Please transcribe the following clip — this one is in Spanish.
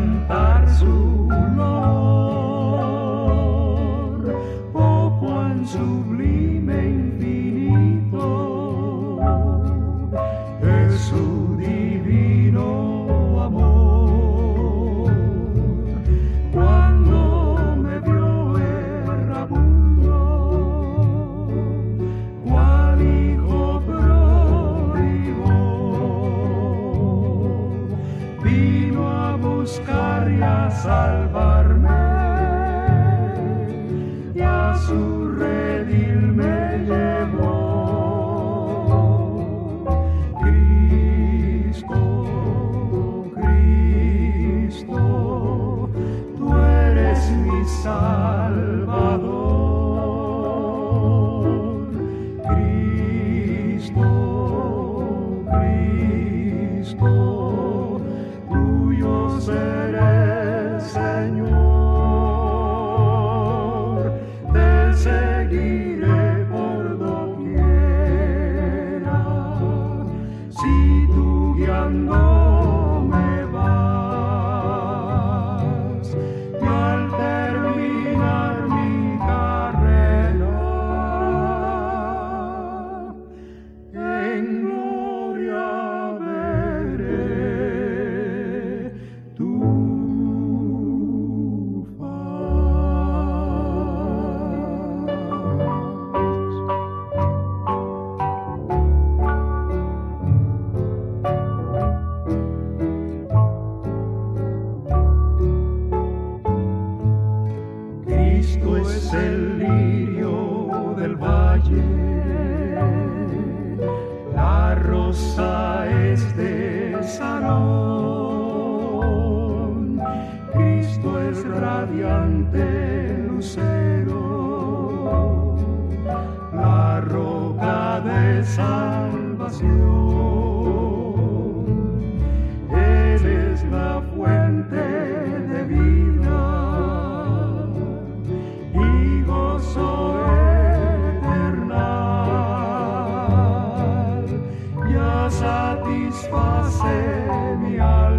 cantar. Salvarme y a su redil me llevó. Cristo, Cristo, tú eres mi Salvador. Cristo, Cristo, Si tú guiando Cristo es el lirio del valle, la rosa es de Sarón. Cristo es radiante lucero, la roca de salvación. hace mi alma.